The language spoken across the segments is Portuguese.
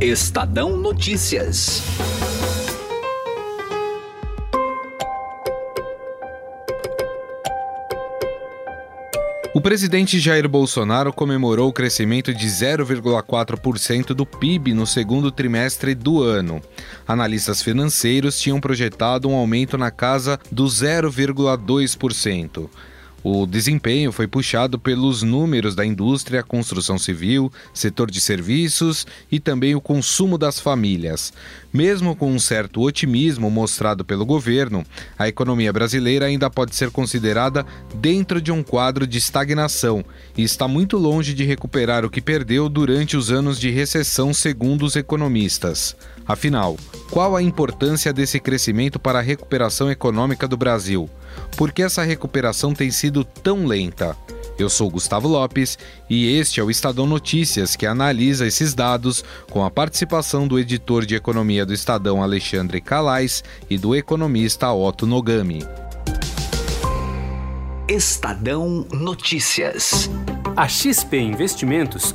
Estadão Notícias. O presidente Jair Bolsonaro comemorou o crescimento de 0,4% do PIB no segundo trimestre do ano. Analistas financeiros tinham projetado um aumento na casa do 0,2%. O desempenho foi puxado pelos números da indústria, construção civil, setor de serviços e também o consumo das famílias. Mesmo com um certo otimismo mostrado pelo governo, a economia brasileira ainda pode ser considerada dentro de um quadro de estagnação e está muito longe de recuperar o que perdeu durante os anos de recessão, segundo os economistas. Afinal, qual a importância desse crescimento para a recuperação econômica do Brasil? Por que essa recuperação tem sido tão lenta? Eu sou Gustavo Lopes e este é o Estadão Notícias, que analisa esses dados com a participação do editor de economia do Estadão Alexandre Calais e do economista Otto Nogami. Estadão Notícias. A XP Investimentos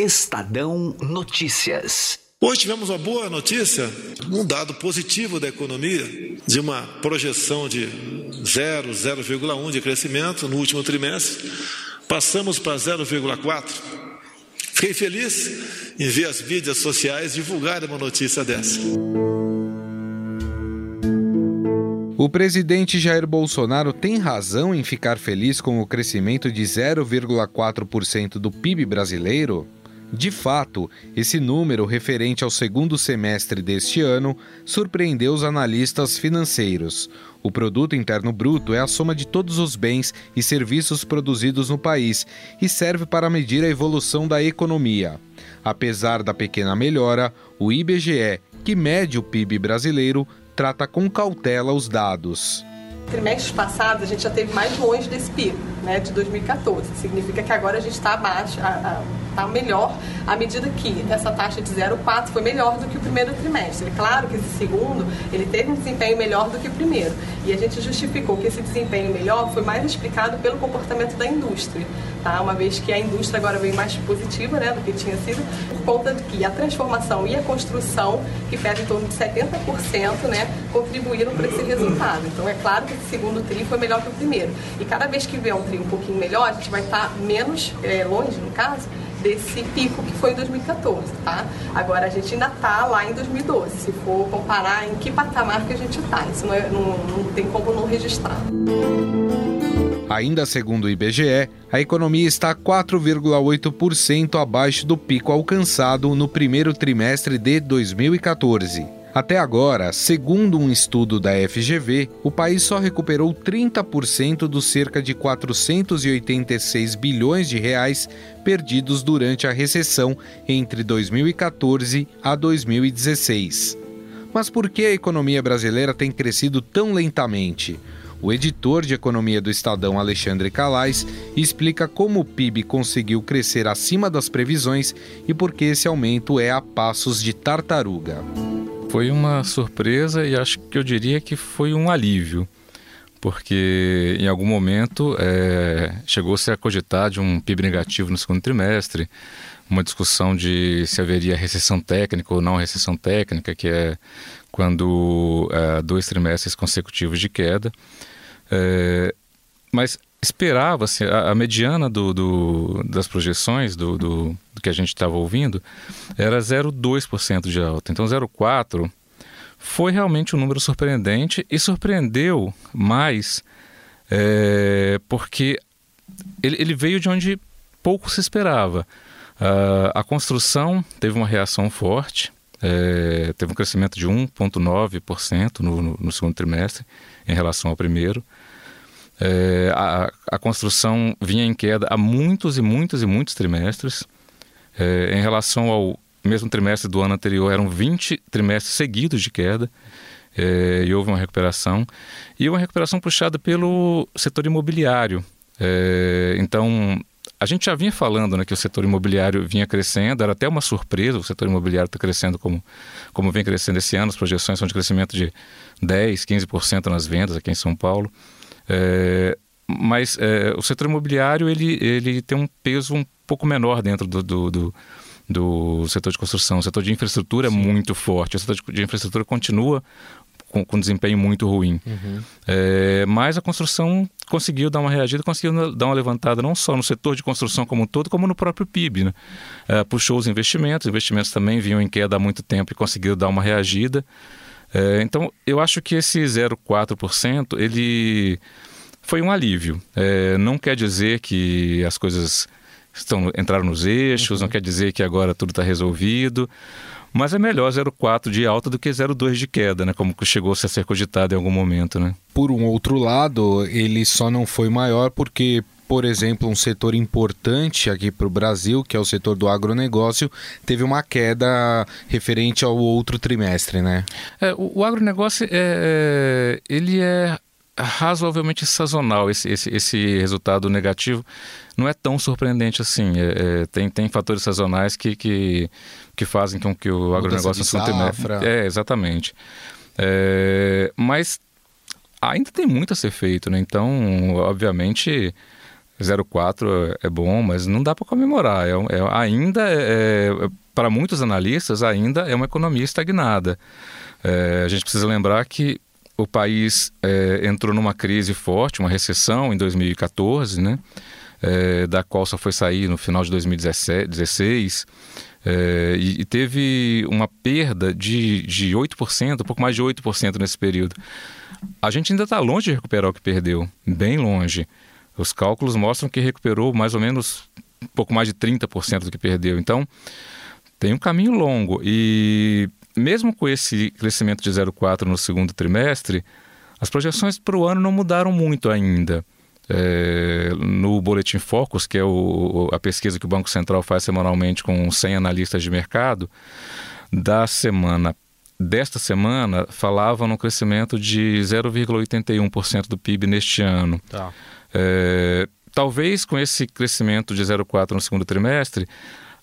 Estadão Notícias. Hoje tivemos uma boa notícia, um dado positivo da economia, de uma projeção de 0, 0,1 de crescimento no último trimestre. Passamos para 0,4. Fiquei feliz em ver as mídias sociais divulgarem uma notícia dessa. O presidente Jair Bolsonaro tem razão em ficar feliz com o crescimento de 0,4% do PIB brasileiro? De fato, esse número referente ao segundo semestre deste ano surpreendeu os analistas financeiros. O produto interno bruto é a soma de todos os bens e serviços produzidos no país e serve para medir a evolução da economia. Apesar da pequena melhora, o IBGE, que mede o PIB brasileiro, trata com cautela os dados trimestres passados a gente já teve mais longe desse pico, né, de 2014. Significa que agora a gente está abaixo, está melhor à medida que essa taxa de 0,4 foi melhor do que o primeiro trimestre. É claro que esse segundo ele teve um desempenho melhor do que o primeiro e a gente justificou que esse desempenho melhor foi mais explicado pelo comportamento da indústria, tá? Uma vez que a indústria agora veio mais positiva, né, do que tinha sido por conta de que a transformação e a construção que pesa em torno de 70%, né, contribuíram para esse resultado. Então é claro que esse segundo tri foi melhor que o primeiro. E cada vez que vier um um pouquinho melhor, a gente vai estar menos é, longe, no caso, desse pico que foi em 2014, tá? Agora a gente ainda está lá em 2012, se for comparar em que patamar que a gente está, isso não, é, não, não tem como não registrar. Ainda segundo o IBGE, a economia está 4,8% abaixo do pico alcançado no primeiro trimestre de 2014. Até agora, segundo um estudo da FGV, o país só recuperou 30% dos cerca de 486 bilhões de reais perdidos durante a recessão entre 2014 a 2016. Mas por que a economia brasileira tem crescido tão lentamente? O editor de economia do Estadão, Alexandre Calais, explica como o PIB conseguiu crescer acima das previsões e por que esse aumento é a passos de tartaruga. Foi uma surpresa e acho que eu diria que foi um alívio, porque em algum momento é, chegou-se a cogitar de um PIB negativo no segundo trimestre, uma discussão de se haveria recessão técnica ou não recessão técnica, que é quando é, dois trimestres consecutivos de queda. É, mas esperava-se, a, a, mediana do, do, das projeções do, do, do que a gente estava ouvindo era 0,2% de alta. Então 0,4% foi realmente um número surpreendente e surpreendeu mais é, porque ele, ele, veio de onde pouco se esperava. Uh, a construção teve uma reação forte, é, teve um crescimento de 1,9% no, no, no segundo trimestre em relação ao primeiro. É, a, a, construção vinha em queda há muitos e muitos e muitos trimestres. É, em relação ao mesmo trimestre do ano anterior eram 20 trimestres seguidos de queda. É, e houve uma recuperação. E uma recuperação puxada pelo setor imobiliário. É, então, a gente já vinha falando né, que o setor imobiliário vinha crescendo, era até uma surpresa o setor imobiliário está crescendo como, como vem crescendo esse ano, as projeções são de crescimento de 10%, 15% nas vendas aqui em São Paulo. É, mas é, o setor imobiliário ele, ele tem um peso um pouco menor dentro do, do, do, do setor de construção. O setor de infraestrutura é Sim. é muito forte, o setor de, de infraestrutura continua com, com desempenho muito ruim. Uhum. É, mas a construção conseguiu dar uma reagida, conseguiu dar uma levantada não só no setor de construção como um todo, como no próprio PIB. Né? É, puxou os investimentos, os investimentos também vinham em queda há muito tempo e conseguiu dar uma reagida. É, então, eu acho que esse 0,4% ele foi um alívio. É, não quer dizer que as coisas estão entraram nos eixos, uhum. não quer dizer que agora tudo está resolvido. Mas é melhor 0,4 de alta do que 0,2 de queda, né? Como chegou -se a ser cogitado em algum momento, né? Por um outro lado, ele só não foi maior porque por exemplo, um setor importante aqui para o Brasil, que é o setor do agronegócio, teve uma queda referente ao outro trimestre, né? É, o, o agronegócio, é, é ele é razoavelmente sazonal, esse, esse, esse resultado negativo não é tão surpreendente assim. É, é, tem, tem fatores sazonais que, que, que fazem com que o agronegócio safra. É, exatamente. É, mas ainda tem muito a ser feito, né? Então, obviamente, 0,4 é bom, mas não dá para comemorar. É, é ainda, é, é, para muitos analistas, ainda é uma economia estagnada. É, a gente precisa lembrar que o país é, entrou numa crise forte, uma recessão em 2014, né? da qual só foi sair no final de 2016. É, e, e, teve uma perda de, de 8%, um pouco mais de 8% nesse período. A gente ainda está longe de recuperar o que perdeu, bem longe. Os cálculos mostram que recuperou mais ou menos um pouco mais de 30% do que perdeu. Então, tem um caminho longo. E mesmo com esse crescimento de 0,4 no segundo trimestre, as projeções para o ano não mudaram muito ainda é, no Boletim Focus, que é o, a pesquisa que o Banco Central faz semanalmente com 100 analistas de mercado, da semana desta semana falavam no crescimento de 0,81% do PIB neste ano. Tá. É, talvez com esse crescimento de 0,4% no segundo trimestre,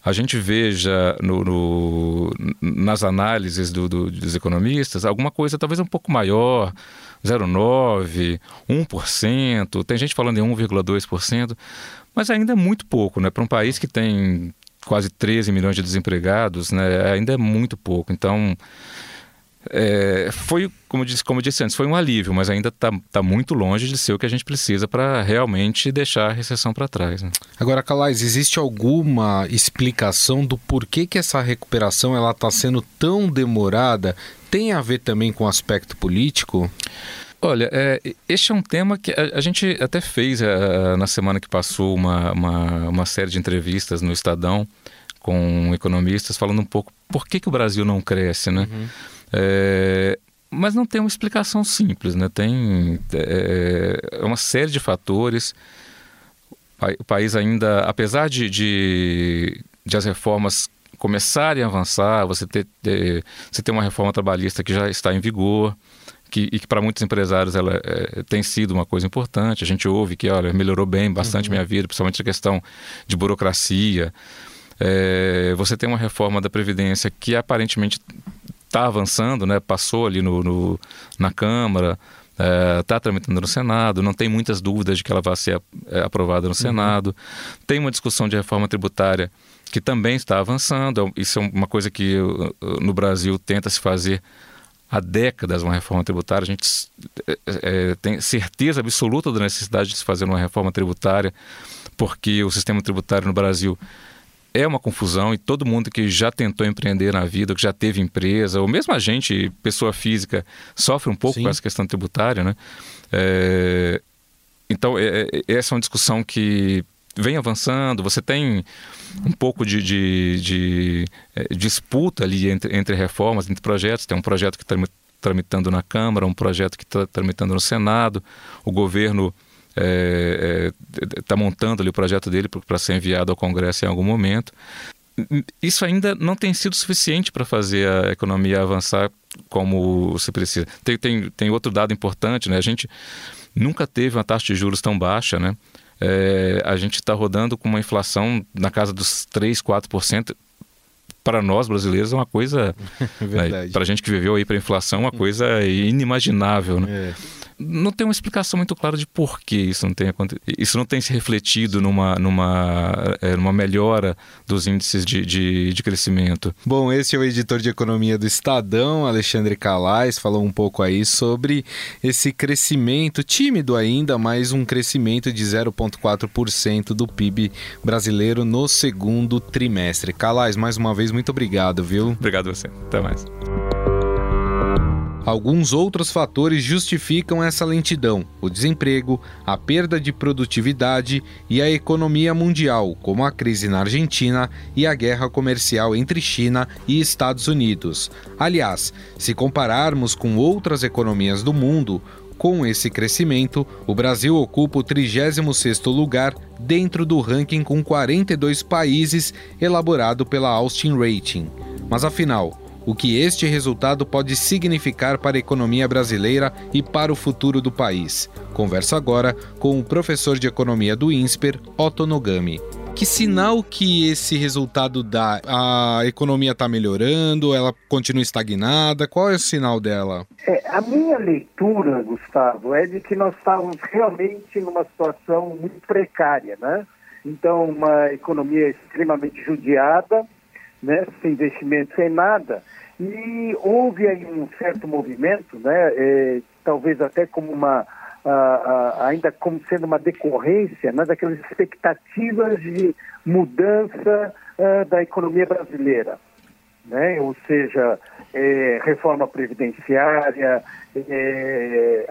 a gente veja no, no, nas análises do, do, dos economistas alguma coisa talvez um pouco maior, 0,9%, 1%, tem gente falando em 1,2%, mas ainda é muito pouco, né? Para um país que tem quase 13 milhões de desempregados, né? ainda é muito pouco. Então, é, foi, como disse, como disse antes, foi um alívio, mas ainda está tá muito longe de ser o que a gente precisa para realmente deixar a recessão para trás. Né? Agora, Calais, existe alguma explicação do porquê que essa recuperação ela está sendo tão demorada? Tem a ver também com o aspecto político? Olha, é, este é um tema que a, a gente até fez a, é, na semana que passou uma, uma, uma, série de entrevistas no Estadão com economistas falando um pouco por que, que o Brasil não cresce, né? Uhum. É, mas não tem uma explicação simples, né? Tem é, é uma série de fatores. O país ainda, apesar de, de, de as reformas começarem a avançar, você ter, ter, você ter uma reforma trabalhista que já está em vigor, que, e que para muitos empresários ela é, tem sido uma coisa importante. A gente ouve que olha, melhorou bem bastante uhum. minha vida, principalmente a questão de burocracia. É, você tem uma reforma da Previdência que aparentemente está avançando, né? passou ali no, no na Câmara, está é, tramitando no Senado, não tem muitas dúvidas de que ela vai ser é, aprovada no uhum. Senado. Tem uma discussão de reforma tributária que também está avançando. Isso é uma coisa que no Brasil tenta se fazer há décadas uma reforma tributária. A gente é, é, tem certeza absoluta da necessidade de se fazer uma reforma tributária, porque o sistema tributário no Brasil é uma confusão e todo mundo que já tentou empreender na vida, que já teve empresa, ou mesmo a gente, pessoa física, sofre um pouco Sim. com essa questão tributária, né? É, então, é, é, essa é uma discussão que vem avançando, você tem um pouco de, de, de é, disputa ali entre, entre reformas, entre projetos. Tem um projeto que está tramitando na Câmara, um projeto que está tramitando no Senado. O governo está é, é, tá montando ali o projeto dele para ser enviado ao Congresso em algum momento. isso ainda não tem sido suficiente para fazer a economia avançar como se precisa. Tem, tem, tem outro dado importante, né? A gente nunca teve uma taxa de juros tão baixa, né? É, a gente está rodando com uma inflação na casa dos 3, 4%. Para nós brasileiros é uma coisa. né, para a gente que viveu aí para inflação, uma coisa inimaginável. Né? É não tem uma explicação muito clara de por que isso não tem isso não tem se refletido numa, numa, é, numa melhora dos índices de, de, de, crescimento. Bom, esse é o editor de economia do Estadão, Alexandre Calais, falou um pouco aí sobre esse crescimento tímido ainda, mas um crescimento de 0,4% do PIB brasileiro no segundo trimestre. Calais, mais uma vez, muito obrigado, viu? Obrigado a você. Até mais. Alguns outros fatores justificam essa lentidão: o desemprego, a perda de produtividade e a economia mundial, como a crise na Argentina e a guerra comercial entre China e Estados Unidos. Aliás, se compararmos com outras economias do mundo, com esse crescimento, o Brasil ocupa o 36º lugar dentro do ranking com 42 países elaborado pela Austin Rating. Mas afinal, o que este resultado pode significar para a economia brasileira e para o futuro do país. Converso agora com o professor de economia do INSPER, Otto Nogami. Que sinal que esse resultado dá? A economia está melhorando? Ela continua estagnada? Qual é o sinal dela? É, a minha leitura, Gustavo, é de que nós estávamos realmente numa situação muito precária, né? Então, uma economia extremamente judiada, né? sem investimento, sem nada. E houve aí um certo movimento, né, é, talvez até como uma, a, a, ainda como sendo uma decorrência né, daquelas expectativas de mudança uh, da economia brasileira. Né? Ou seja, é, reforma previdenciária, é,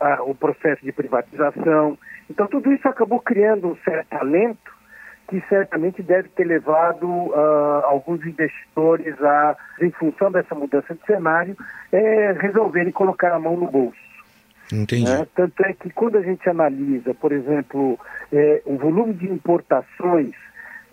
a, o processo de privatização. Então, tudo isso acabou criando um certo alento que certamente deve ter levado uh, alguns investidores a, em função dessa mudança de cenário, é, resolverem colocar a mão no bolso. Entendi. Né? Tanto é que quando a gente analisa, por exemplo, é, o volume de importações,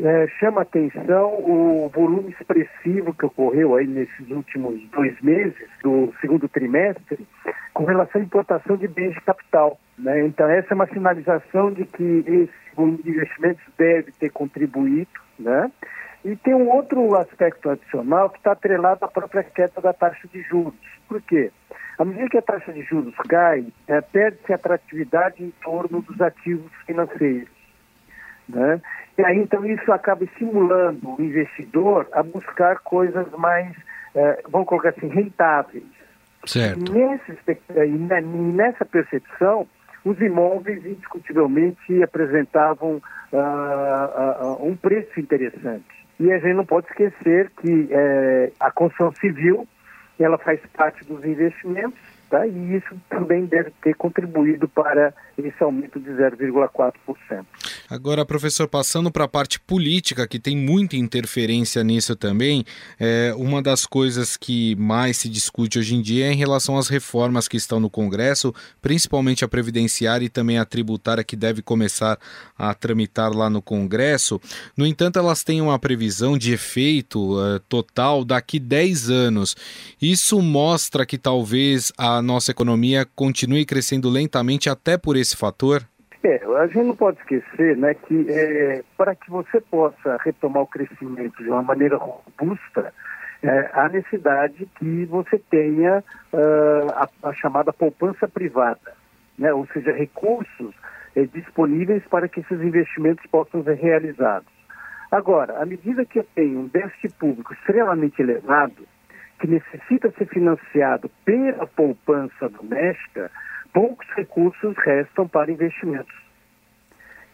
é, chama atenção o volume expressivo que ocorreu aí nesses últimos dois meses, do segundo trimestre, com relação à importação de bens de capital. Né? Então, essa é uma sinalização de que esse volume de investimentos deve ter contribuído. Né? E tem um outro aspecto adicional que está atrelado à própria queda da taxa de juros. Por quê? À medida que a taxa de juros cai, é, perde-se atratividade em torno dos ativos financeiros. Né? E aí, então, isso acaba estimulando o investidor a buscar coisas mais, é, vamos colocar assim, rentáveis. Certo. Nesse, nessa percepção, os imóveis indiscutivelmente apresentavam uh, uh, um preço interessante. E a gente não pode esquecer que uh, a construção civil ela faz parte dos investimentos Tá? E isso também deve ter contribuído para esse aumento de 0,4%. Agora, professor, passando para a parte política, que tem muita interferência nisso também, é, uma das coisas que mais se discute hoje em dia é em relação às reformas que estão no Congresso, principalmente a previdenciária e também a tributária, que deve começar a tramitar lá no Congresso. No entanto, elas têm uma previsão de efeito uh, total daqui 10 anos. Isso mostra que talvez a a nossa economia continue crescendo lentamente até por esse fator? É, a gente não pode esquecer né, que é, para que você possa retomar o crescimento de uma maneira robusta, é, há necessidade que você tenha uh, a, a, chamada poupança privada, né, ou seja, recursos é, disponíveis para que esses investimentos possam ser realizados. Agora, à medida que eu tenho um déficit público extremamente elevado, que necessita ser financiado pela poupança doméstica, poucos recursos restam para investimentos.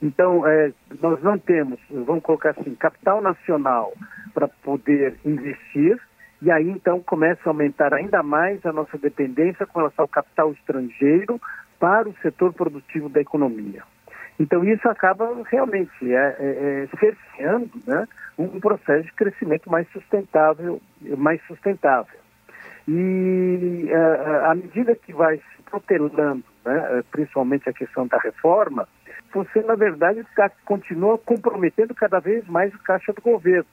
Então, é, nós não temos, vamos colocar assim, capital nacional para poder investir, e aí então começa a aumentar ainda mais a nossa dependência com relação ao capital estrangeiro para o setor produtivo da economia. Então isso acaba realmente é, é, é cerceando né, um processo de crescimento mais sustentável, mais sustentável. E é, à medida que vai se protelando, né, principalmente a questão da reforma, você na verdade tá, continua comprometendo cada vez mais o caixa do governo.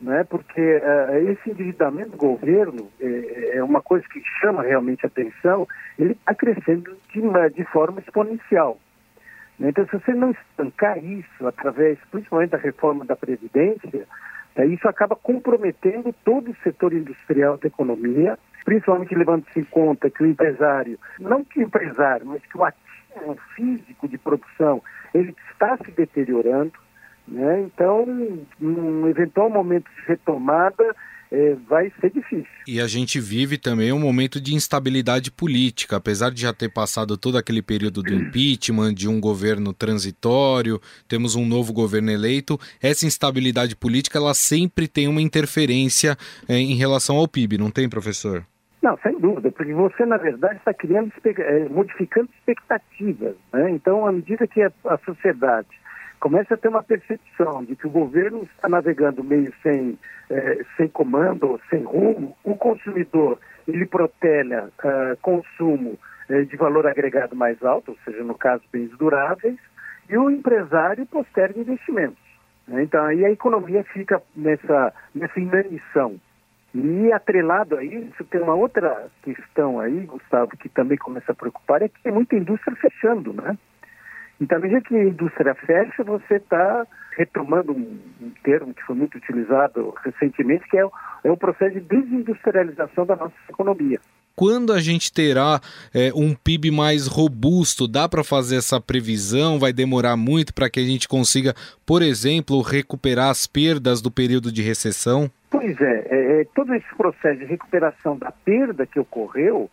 né? porque esse endividamento do governo é, é, uma coisa que chama realmente atenção, ele está crescendo de, de forma exponencial. Né? Então, se você não estancar isso através, principalmente da reforma da Previdência, é, isso acaba comprometendo todo o setor industrial da economia, principalmente levando-se em conta que o empresário, não que o empresário, mas que o ativo físico de produção, ele está se deteriorando, né? Então, num eventual momento de retomada, é, vai ser difícil. E a gente vive também um momento de instabilidade política, apesar de já ter passado todo aquele período do impeachment, de um governo transitório, temos um novo governo eleito, essa instabilidade política ela sempre tem uma interferência é, em relação ao PIB, não tem, professor? Não, sem dúvida, porque você, na verdade, está criando, é, modificando expectativas. Né? Então, à medida que a, a sociedade começa a ter uma percepção de que o governo está navegando meio sem, eh, sem comando, sem rumo, o consumidor ele protelha uh, consumo eh, de valor agregado mais alto, ou seja, no caso, bens duráveis, e o empresário posterga investimentos. Né? Então, aí a economia fica nessa, nessa inanição. E atrelado a isso, tem uma outra questão aí, Gustavo, que também começa a preocupar, é que tem muita indústria fechando, né? Então, à medida que a indústria fecha, você está retomando um, um, termo que foi muito utilizado recentemente, que é o, é o processo de desindustrialização da nossa economia. Quando a gente terá é, um PIB mais robusto? Dá para fazer essa previsão? Vai demorar muito para que a gente consiga, por exemplo, recuperar as perdas do período de recessão? Pois é, é, é todo esse processo de recuperação da perda que ocorreu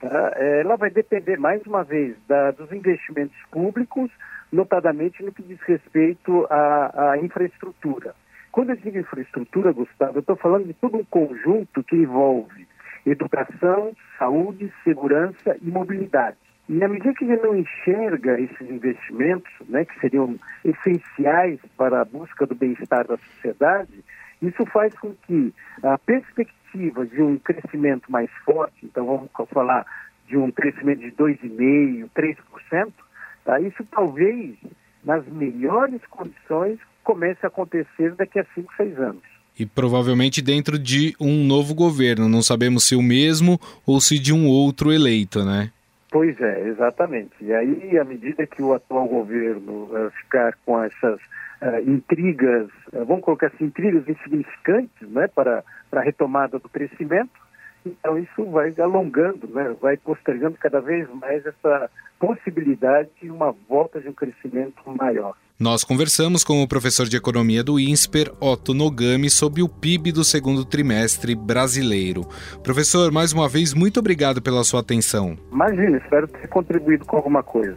Tá? É, ela vai depender, mais uma vez, da, dos investimentos públicos, notadamente no que diz respeito à, à infraestrutura. Quando eu digo infraestrutura, Gustavo, eu estou falando de todo um conjunto que envolve educação, saúde, segurança e mobilidade. E na medida que gente não enxerga esses investimentos, né, que seriam essenciais para a busca do bem-estar da sociedade, isso faz com que a perspectiva de um crescimento mais forte, então vamos falar de um crescimento de 2,5%, 3%, tá? isso talvez, nas melhores condições, comece a acontecer daqui a 5, 6 anos. E provavelmente dentro de um novo governo, não sabemos se o mesmo ou se de um outro eleito, né? Pois é, exatamente. E aí, à medida que o atual governo uh, ficar com essas intrigas, uh, vamos colocar assim, intrigas insignificantes né, para, para a retomada do crescimento, então isso vai alongando, né, vai postergando cada vez mais essa possibilidade de uma volta de um crescimento maior. Nós conversamos com o professor de economia do INSPER, Otto Nogami, sobre o PIB do segundo trimestre brasileiro. Professor, mais uma vez, muito obrigado pela sua atenção. Imagina, espero ter contribuído com alguma coisa.